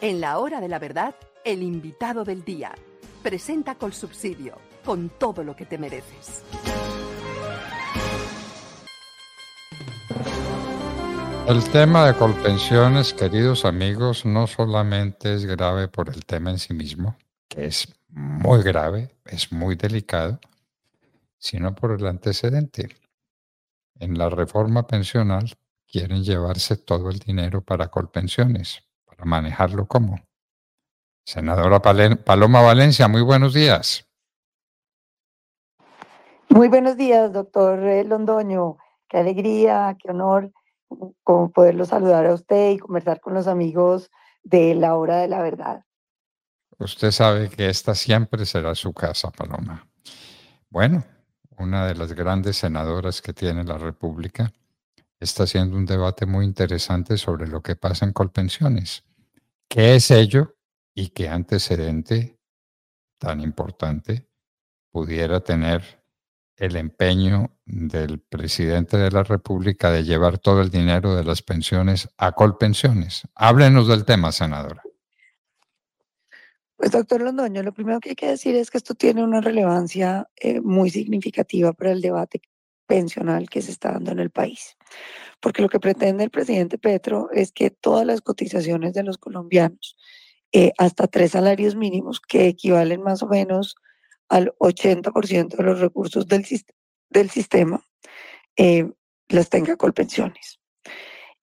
En la hora de la verdad, el invitado del día. Presenta Col Subsidio, con todo lo que te mereces. El tema de Colpensiones, queridos amigos, no solamente es grave por el tema en sí mismo, que es muy grave, es muy delicado, sino por el antecedente. En la reforma pensional quieren llevarse todo el dinero para Colpensiones manejarlo como. Senadora Paloma Valencia, muy buenos días. Muy buenos días, doctor eh, Londoño. Qué alegría, qué honor como poderlo saludar a usted y conversar con los amigos de la hora de la verdad. Usted sabe que esta siempre será su casa, Paloma. Bueno, una de las grandes senadoras que tiene la República está haciendo un debate muy interesante sobre lo que pasa en Colpensiones. ¿Qué es ello y qué antecedente tan importante pudiera tener el empeño del presidente de la República de llevar todo el dinero de las pensiones a Colpensiones? Háblenos del tema, senadora. Pues doctor Londoño, lo primero que hay que decir es que esto tiene una relevancia eh, muy significativa para el debate pensional que se está dando en el país porque lo que pretende el presidente Petro es que todas las cotizaciones de los colombianos, eh, hasta tres salarios mínimos, que equivalen más o menos al 80% de los recursos del, del sistema, eh, las tenga Colpensiones.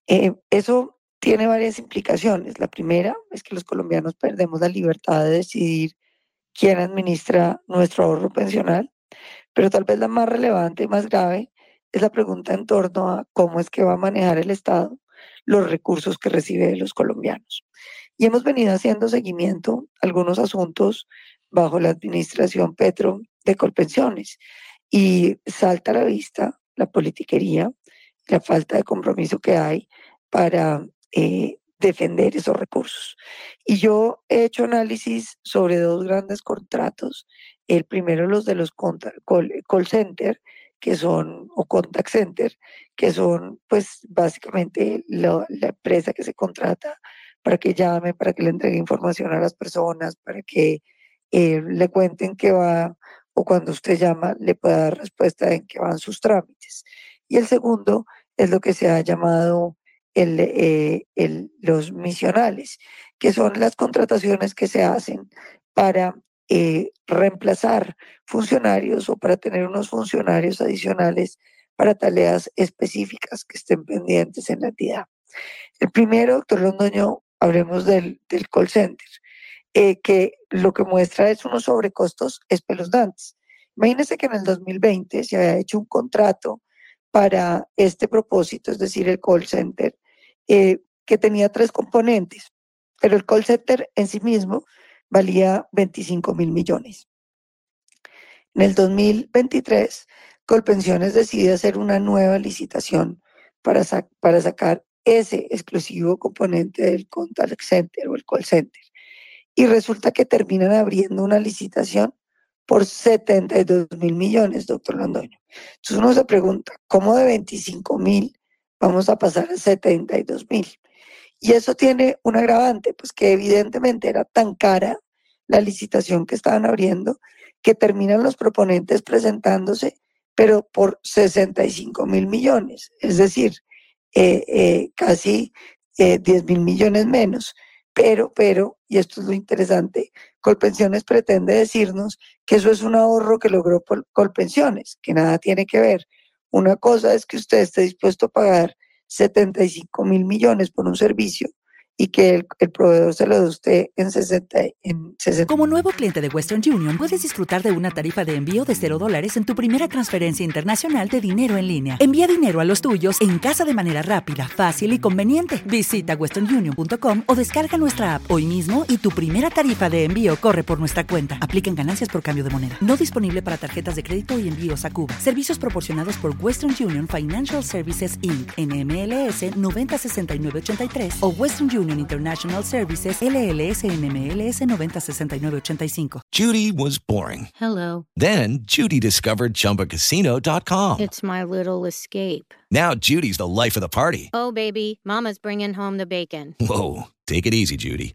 Eh, eso tiene varias implicaciones. La primera es que los colombianos perdemos la libertad de decidir quién administra nuestro ahorro pensional, pero tal vez la más relevante y más grave es la pregunta en torno a cómo es que va a manejar el Estado los recursos que recibe de los colombianos. Y hemos venido haciendo seguimiento a algunos asuntos bajo la administración Petro de Colpensiones y salta a la vista la politiquería, la falta de compromiso que hay para eh, defender esos recursos. Y yo he hecho análisis sobre dos grandes contratos. El primero, los de los call center, que son, o contact center, que son pues básicamente la empresa que se contrata para que llame, para que le entregue información a las personas, para que eh, le cuenten qué va, o cuando usted llama le pueda dar respuesta en qué van sus trámites. Y el segundo es lo que se ha llamado el, eh, los misionales, que son las contrataciones que se hacen para eh, reemplazar funcionarios o para tener unos funcionarios adicionales para tareas específicas que estén pendientes en la entidad. El primero, doctor Londoño, hablemos del, del call center, eh, que lo que muestra es unos sobrecostos espeluznantes. Imagínense que en el 2020 se había hecho un contrato para este propósito, es decir, el call center, eh, que tenía tres componentes, pero el call center en sí mismo valía 25 mil millones. En el 2023, Colpensiones decide hacer una nueva licitación para, para sacar ese exclusivo componente del contact center o el call center. Y resulta que terminan abriendo una licitación por 72 mil millones, doctor Londoño. Entonces uno se pregunta, ¿cómo de 25 mil vamos a pasar a 72 mil? Y eso tiene un agravante, pues que evidentemente era tan cara la licitación que estaban abriendo que terminan los proponentes presentándose, pero por 65 mil millones, es decir, eh, eh, casi 10 eh, mil millones menos. Pero, pero, y esto es lo interesante, Colpensiones pretende decirnos que eso es un ahorro que logró Colpensiones, que nada tiene que ver. Una cosa es que usted esté dispuesto a pagar 75 mil millones por un servicio y que el, proveedor se lo dé usted en 60, en Como nuevo cliente de Western Union, puedes disfrutar de una tarifa de envío de 0 dólares en tu primera transferencia internacional de dinero en línea. Envía dinero a los tuyos en casa de manera rápida, fácil y conveniente. Visita westernunion.com o descarga nuestra app hoy mismo y tu primera tarifa de envío corre por nuestra cuenta. Apliquen ganancias por cambio de moneda. No disponible para tarjetas de crédito y envíos a Cuba. Servicios proporcionados por Western Union Financial Services Inc. NMLS 906983 o Western Union International Services, LLS NMLS 906985. Judy was boring. Hello. Then Judy discovered chumbacasino.com. It's my little escape. Now Judy's the life of the party. Oh, baby, Mama's bringing home the bacon. Whoa. Take it easy, Judy.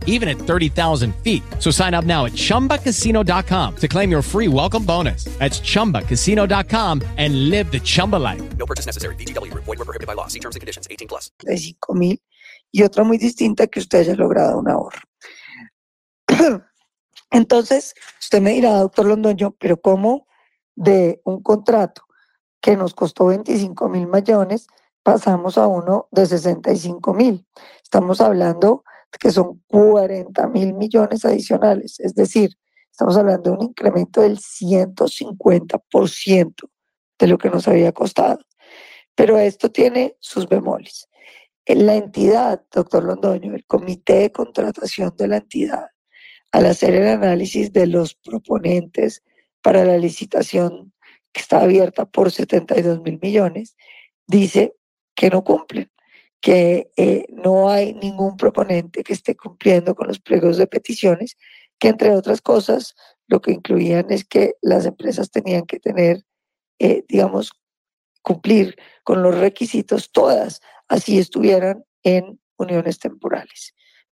even at 30,000 feet. So sign up now at chumbacasino.com to claim your free welcome bonus. That's chumbacasino.com and live the Chumba life. No purchase necessary. DTW, void, were prohibited by law. See terms and conditions 18 plus. De 5 mil y otra muy distinta que usted haya logrado un ahorro. Entonces, usted me dirá, doctor Londoño, pero ¿cómo? de un contrato que nos costó 25 mil millones, pasamos a uno de 65 mil. Estamos hablando de que son 40 mil millones adicionales, es decir, estamos hablando de un incremento del 150% de lo que nos había costado. Pero esto tiene sus bemoles. En la entidad, doctor Londoño, el comité de contratación de la entidad, al hacer el análisis de los proponentes para la licitación que está abierta por 72 mil millones, dice que no cumplen, que eh, no hay ningún proponente que esté cumpliendo con los pliegos de peticiones, que entre otras cosas lo que incluían es que las empresas tenían que tener, eh, digamos, cumplir con los requisitos todas, así estuvieran en uniones temporales.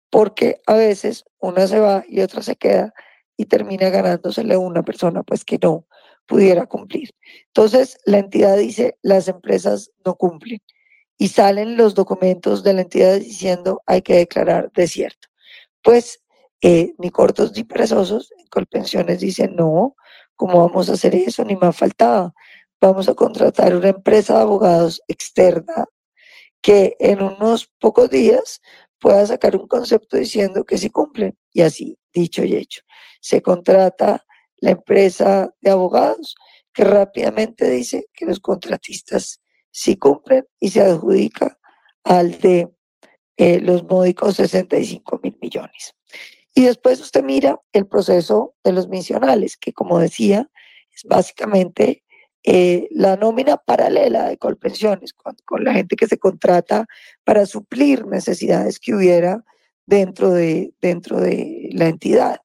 Porque a veces una se va y otra se queda y termina ganándosele una persona pues que no pudiera cumplir. Entonces, la entidad dice, las empresas no cumplen y salen los documentos de la entidad diciendo hay que declarar desierto. Pues eh, ni cortos ni perezosos, en Colpensiones dicen no, ¿cómo vamos a hacer eso? Ni más faltaba. Vamos a contratar una empresa de abogados externa que en unos pocos días pueda sacar un concepto diciendo que sí cumplen. Y así, dicho y hecho se contrata la empresa de abogados que rápidamente dice que los contratistas sí cumplen y se adjudica al de eh, los módicos 65 mil millones. Y después usted mira el proceso de los misionales, que como decía, es básicamente eh, la nómina paralela de Colpensiones, con, la gente que se contrata para suplir necesidades que hubiera dentro de, dentro de la entidad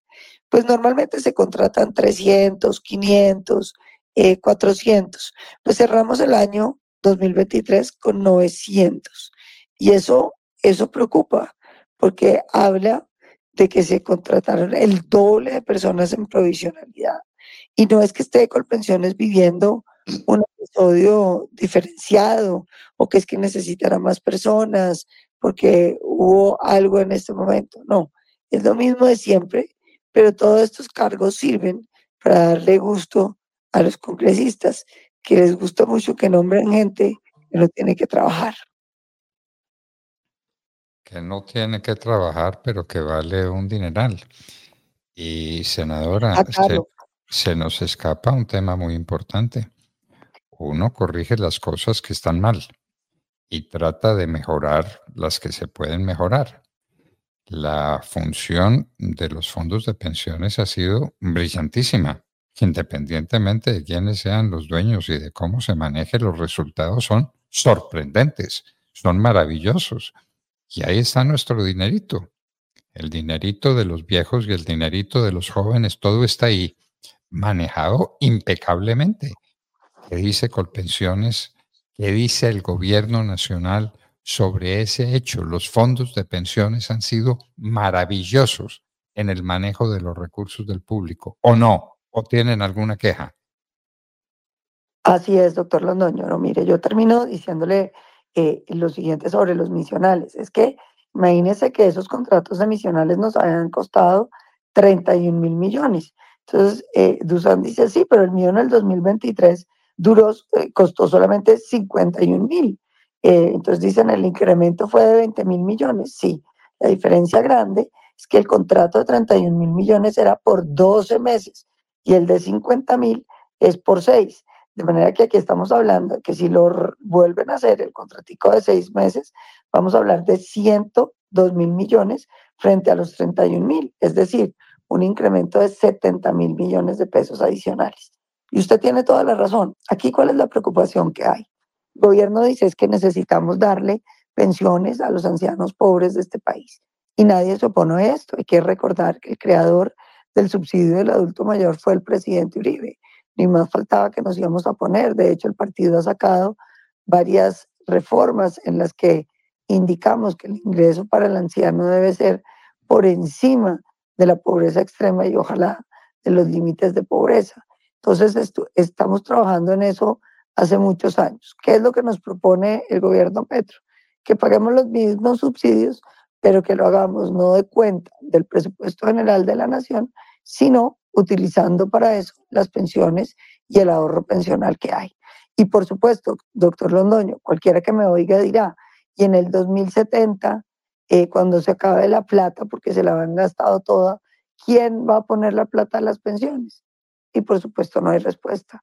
pues normalmente se contratan 300, 500, 400. Pues cerramos el año 2023 con 900. Y eso, eso preocupa, porque habla de que se contrataron el doble de personas en provisionalidad. Y no es que esté Colpensiones viviendo un episodio diferenciado o que es que necesitará más personas porque hubo algo en este momento. No, es lo mismo de siempre pero todos estos cargos sirven para darle gusto a los congresistas, que les gusta mucho que nombren gente que no tiene que trabajar. Que no tiene que trabajar, pero que vale un dineral. Y senadora, ah, se, se nos escapa un tema muy importante. Uno corrige las cosas que están mal y trata de mejorar las que se pueden mejorar la función de los fondos de pensiones ha sido brillantísima. Independientemente de quiénes sean los dueños y de cómo se maneje, los resultados son sorprendentes, son maravillosos. Y ahí está nuestro dinerito. El dinerito de los viejos y el dinerito de los jóvenes, todo está ahí manejado impecablemente. ¿Qué dice Colpensiones? ¿Qué dice el gobierno nacional sobre ese hecho? Los fondos de pensiones han sido maravillosos en el manejo de los recursos del público, ¿o no? ¿O tienen alguna queja? Así es, doctor Londoño. No, mire, yo termino diciéndole eh, lo siguiente sobre los misionales. Es que imagínese que esos contratos de misionales nos habían costado 31 mil millones. Entonces, eh, Dusan dice, sí, pero el mío en el 2023 duró, eh, costó solamente 51 mil. Eh, entonces dicen, el incremento fue de 20 mil millones. Sí, la diferencia grande es que el contrato de 31 mil millones era por 12 meses y el de 50 mil es por 6. De manera que aquí estamos hablando que si lo vuelven a hacer el contratico de 6 meses, vamos a hablar de 102 mil millones frente a los 31 mil. Es decir, un incremento de 70 mil millones de pesos adicionales. Y usted tiene toda la razón. Aquí, ¿cuál es la preocupación que hay? El gobierno dice es que necesitamos darle pensiones a los ancianos pobres de este país. Y nadie se opone a esto. Hay que recordar que el creador del subsidio del adulto mayor fue el presidente Uribe. Ni más faltaba que nos íbamos a poner. De hecho, el partido ha sacado varias reformas en las que indicamos que el ingreso para el anciano debe ser por encima de la pobreza extrema y ojalá de los límites de pobreza. Entonces, estamos trabajando en eso hace muchos años. ¿Qué es lo que nos propone el gobierno Petro? Que paguemos los mismos subsidios, pero que lo hagamos no de cuenta del presupuesto general de la nación, sino utilizando para eso las pensiones y el ahorro pensional que hay. Y por supuesto, doctor Londoño, cualquiera que me oiga dirá, y en el 2070 eh, cuando se acabe la plata, porque se la han gastado toda, ¿quién va a poner la plata a las pensiones? Y por supuesto no hay respuesta.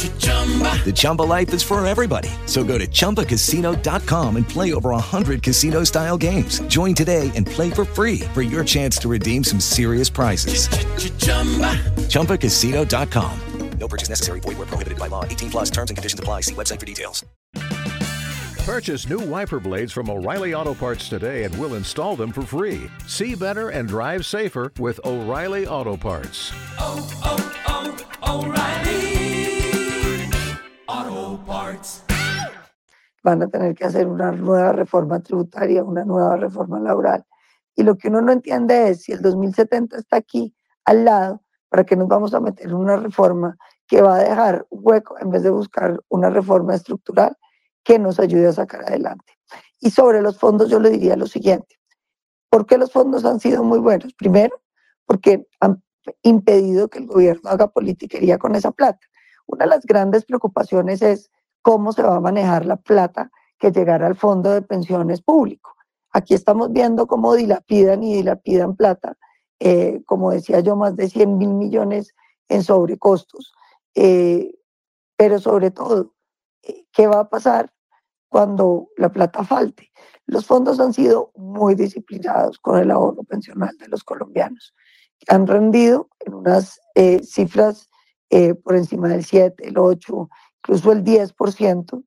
The Chumba life is for everybody. So go to ChumbaCasino.com and play over 100 casino style games. Join today and play for free for your chance to redeem some serious prizes. ChumbaCasino.com. No purchase necessary. Void where prohibited by law. 18 plus terms and conditions apply. See website for details. Purchase new wiper blades from O'Reilly Auto Parts today and we'll install them for free. See better and drive safer with O'Reilly Auto Parts. Oh, oh, oh, O'Reilly Auto Parts. Van a tener que hacer una nueva reforma tributaria, una nueva reforma laboral. Y lo que uno no entiende es si el 2070 está aquí al lado, ¿para qué nos vamos a meter en una reforma que va a dejar hueco en vez de buscar una reforma estructural que nos ayude a sacar adelante. Y sobre los fondos yo le diría lo siguiente. ¿Por qué los fondos han sido muy buenos? Primero, porque han impedido que el gobierno haga politiquería con esa plata. Una de las grandes preocupaciones es cómo se va a manejar la plata que llegará al fondo de pensiones público. Aquí estamos viendo cómo dilapidan y dilapidan plata, eh, como decía yo, más de 100 mil millones en sobrecostos. Eh, pero sobre todo, eh, ¿qué va a pasar cuando la plata falte? Los fondos han sido muy disciplinados con el ahorro pensional de los colombianos. Han rendido en unas eh, cifras por encima del 7, el 8, incluso el 10%,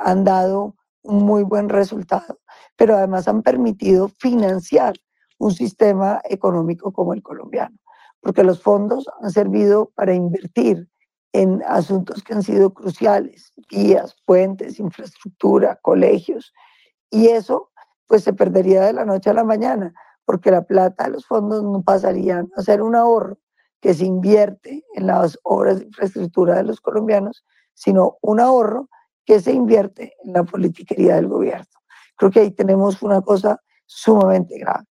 han dado un muy buen resultado, pero además han permitido financiar un sistema económico como el colombiano, porque los fondos han servido para invertir en asuntos que han sido cruciales, vías, puentes, infraestructura, colegios, y eso pues se perdería de la noche a la mañana, porque la plata de los fondos no pasarían a ser un ahorro, que se invierte en las obras de infraestructura de los colombianos, sino un ahorro que se invierte en la politiquería del gobierno. Creo que ahí tenemos una cosa sumamente grave.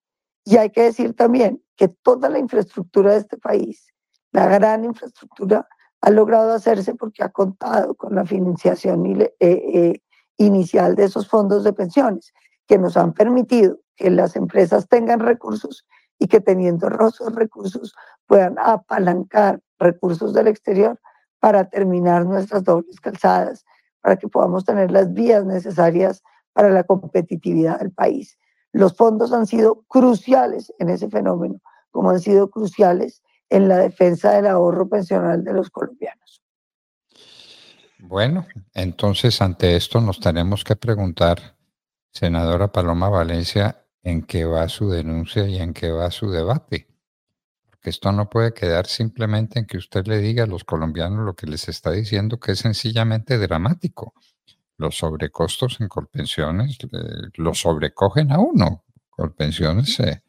Y hay que decir también que toda la infraestructura de este país, la gran infraestructura, ha logrado hacerse porque ha contado con la financiación eh, eh, inicial de esos fondos de pensiones, que nos han permitido que las empresas tengan recursos y que teniendo esos recursos puedan apalancar recursos del exterior para terminar nuestras dobles calzadas, para que podamos tener las vías necesarias para la competitividad del país. Los fondos han sido cruciales en ese fenómeno, como han sido cruciales en la defensa del ahorro pensional de los colombianos. Bueno, entonces ante esto nos tenemos que preguntar, senadora Paloma Valencia, en qué va su denuncia y en qué va su debate. Porque esto no puede quedar simplemente en que usted le diga a los colombianos lo que les está diciendo, que es sencillamente dramático. Los sobrecostos en Colpensiones eh, lo sobrecogen a uno. Colpensiones eh,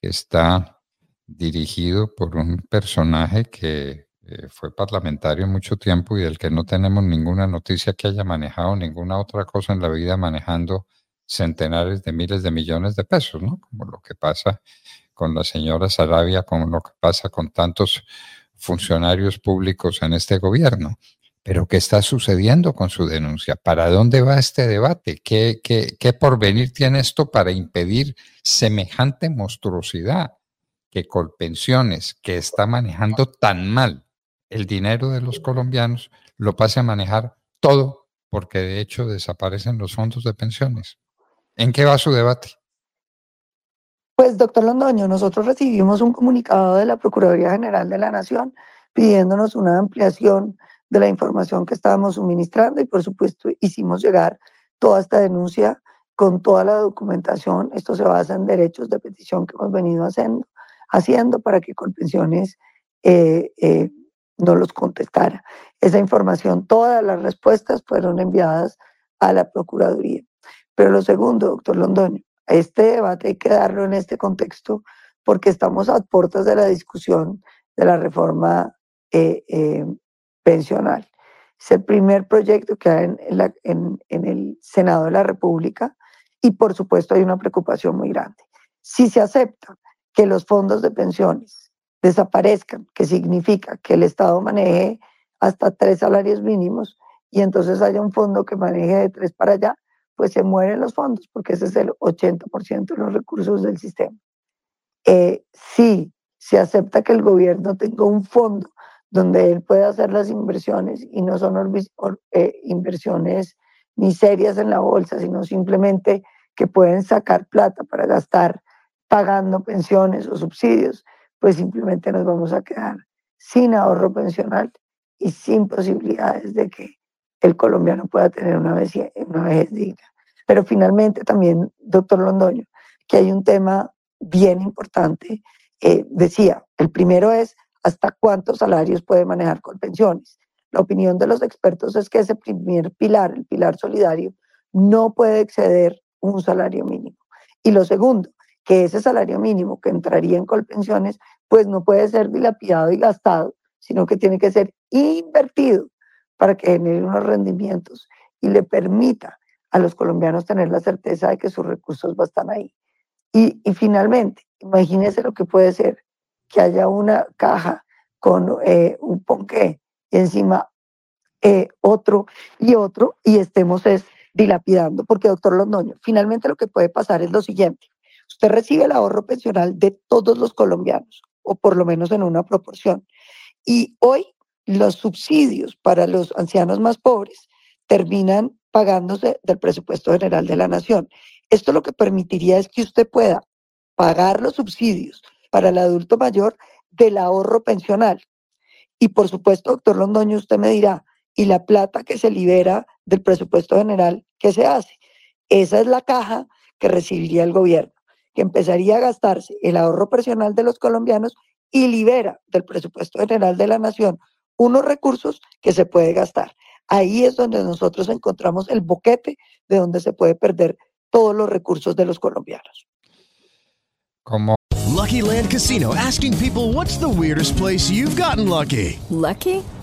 que está dirigido por un personaje que eh, fue parlamentario mucho tiempo y del que no tenemos ninguna noticia que haya manejado ninguna otra cosa en la vida manejando centenares de miles de millones de pesos, ¿no? Como lo que pasa con la señora Sarabia, como lo que pasa con tantos funcionarios públicos en este gobierno. Pero ¿qué está sucediendo con su denuncia? ¿Para dónde va este debate? ¿Qué, qué, porvenir tiene esto para impedir semejante monstruosidad que Colpensiones, que está manejando tan mal el dinero de los colombianos, lo pase a manejar todo porque de hecho desaparecen los fondos de pensiones? ¿En qué va su debate? Pues, doctor Londoño, nosotros recibimos un comunicado de la Procuraduría General de la Nación pidiéndonos una ampliación de la información que estábamos suministrando y, por supuesto, hicimos llegar toda esta denuncia con toda la documentación. Esto se basa en derechos de petición que hemos venido haciendo, para que Colpensiones eh, eh, no los contestara. Esa información, todas las respuestas fueron enviadas a la Procuraduría. Pero lo segundo, doctor Londoño, este debate hay que darlo en este contexto porque estamos a puertas de la discusión de la reforma eh, eh, pensional. Es el primer proyecto que hay en, en, el Senado de la República y por supuesto hay una preocupación muy grande. Si se acepta que los fondos de pensiones desaparezcan, que significa que el Estado maneje hasta tres salarios mínimos y entonces haya un fondo que maneje de tres para allá, pues se mueren los fondos, porque ese es el 80% de los recursos del sistema. Eh, si se acepta que el gobierno tenga un fondo donde él pueda hacer las inversiones y no son eh, inversiones ni serias en la bolsa, sino simplemente que pueden sacar plata para gastar pagando pensiones o subsidios, pues simplemente nos vamos a quedar sin ahorro pensional y sin posibilidades de que el colombiano pueda tener una vejez, una vejez digna. Pero finalmente también, doctor Londoño, que hay un tema bien importante. Eh, decía, el primero es hasta cuántos salarios puede manejar con pensiones. La opinión de los expertos es que ese primer pilar, el pilar solidario, no puede exceder un salario mínimo. Y lo segundo, que ese salario mínimo que entraría en Colpensiones, pues no puede ser dilapidado y gastado, sino que tiene que ser invertido para que genere unos rendimientos y le permita a los colombianos tener la certeza de que sus recursos van a estar ahí. Y, finalmente, imagínense lo que puede ser que haya una caja con eh, un ponqué y encima eh, otro y otro y estemos es, dilapidando. Porque, doctor Londoño, finalmente lo que puede pasar es lo siguiente. Usted recibe el ahorro pensional de todos los colombianos, o por lo menos en una proporción. Y hoy los subsidios para los ancianos más pobres terminan pagándose del presupuesto general de la nación. Esto lo que permitiría es que usted pueda pagar los subsidios para el adulto mayor del ahorro pensional. Y por supuesto, doctor Londoño, usted me dirá, ¿y la plata que se libera del presupuesto general, qué se hace? Esa es la caja que recibiría el gobierno, que empezaría a gastarse el ahorro pensional de los colombianos y libera del presupuesto general de la nación unos recursos que se puede gastar. Ahí es donde nosotros encontramos el boquete de donde se puede perder todos los recursos de los colombianos. Como Lucky Land Casino asking people what's the weirdest place you've gotten lucky? Lucky?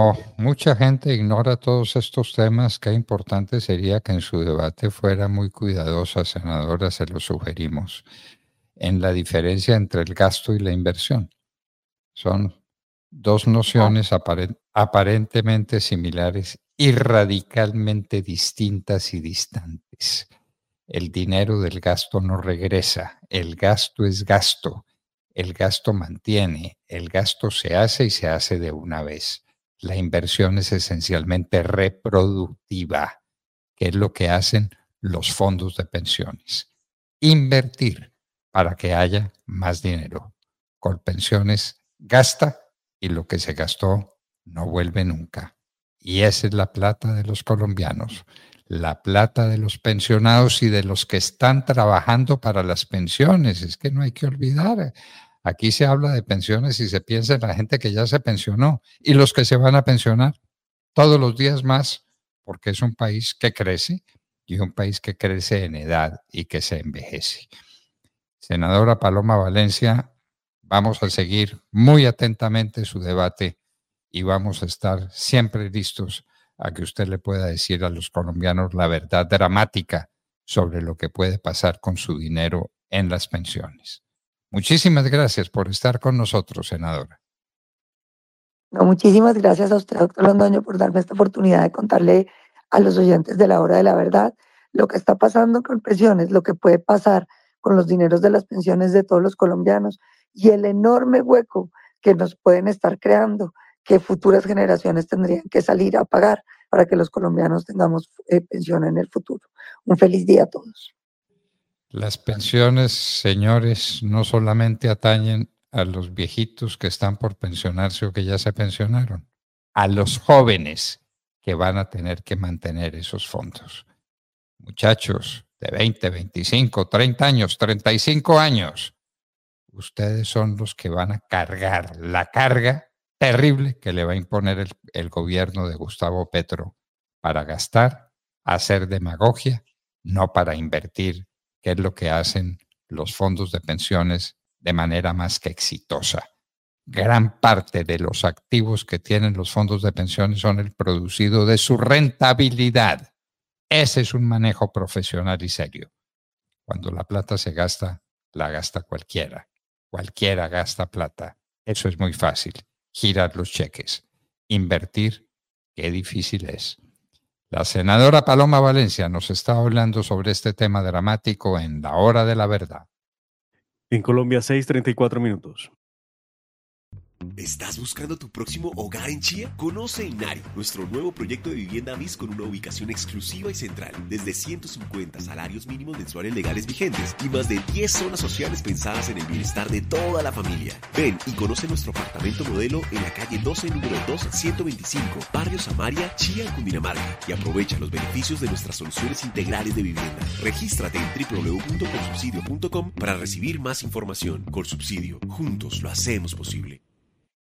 Oh, mucha gente ignora todos estos temas. Qué importante sería que en su debate fuera muy cuidadosa, senadora, se lo sugerimos, en la diferencia entre el gasto y la inversión. Son dos nociones aparen- aparentemente similares y radicalmente distintas y distantes. El dinero del gasto no regresa, el gasto es gasto, el gasto mantiene, el gasto se hace y se hace de una vez. La inversión es esencialmente reproductiva, que es lo que hacen los fondos de pensiones. Invertir para que haya más dinero. Colpensiones gasta y lo que se gastó no vuelve nunca. Y esa es la plata de los colombianos, la plata de los pensionados y de los que están trabajando para las pensiones. Es que no hay que olvidar. Aquí se habla de pensiones y se piensa en la gente que ya se pensionó y los que se van a pensionar todos los días más, porque es un país que crece y un país que crece en edad y que se envejece. Senadora Paloma Valencia, vamos a seguir muy atentamente su debate y vamos a estar siempre listos a que usted le pueda decir a los colombianos la verdad dramática sobre lo que puede pasar con su dinero en las pensiones. Muchísimas gracias por estar con nosotros, senadora. No, muchísimas gracias a usted, doctor Londoño, por darme esta oportunidad de contarle a los oyentes de la hora de la verdad lo que está pasando con pensiones, lo que puede pasar con los dineros de las pensiones de todos los colombianos y el enorme hueco que nos pueden estar creando, que futuras generaciones tendrían que salir a pagar para que los colombianos tengamos eh, pensión en el futuro. Un feliz día a todos. Las pensiones, señores, no solamente atañen a los viejitos que están por pensionarse o que ya se pensionaron, a los jóvenes que van a tener que mantener esos fondos. Muchachos de 20, 25, 30 años, 35 años, ustedes son los que van a cargar la carga terrible que le va a imponer el, el gobierno de Gustavo Petro para gastar, hacer demagogia, no para invertir, que es lo que hacen los fondos de pensiones de manera más que exitosa. Gran parte de los activos que tienen los fondos de pensiones son el producido de su rentabilidad. Ese es un manejo profesional y serio. Cuando la plata se gasta, la gasta cualquiera. Cualquiera gasta plata. Eso es muy fácil. Girar los cheques. Invertir, qué difícil es. La senadora Paloma Valencia nos está hablando sobre este tema dramático en la hora de la verdad. En Colombia, 6:34 minutos. ¿Estás buscando tu próximo hogar en Chía? Conoce Inari, nuestro nuevo proyecto de vivienda MIS con una ubicación exclusiva y central, desde 150 salarios mínimos mensuales legales vigentes y más de 10 zonas sociales pensadas en el bienestar de toda la familia. Ven y conoce nuestro apartamento modelo en la calle 12, número 2, 125, Barrio Samaria, Chía, Cundinamarca, y aprovecha los beneficios de nuestras soluciones integrales de vivienda. Regístrate en www.colsubsidio.com para recibir más información. Colsubsidio, juntos lo hacemos posible.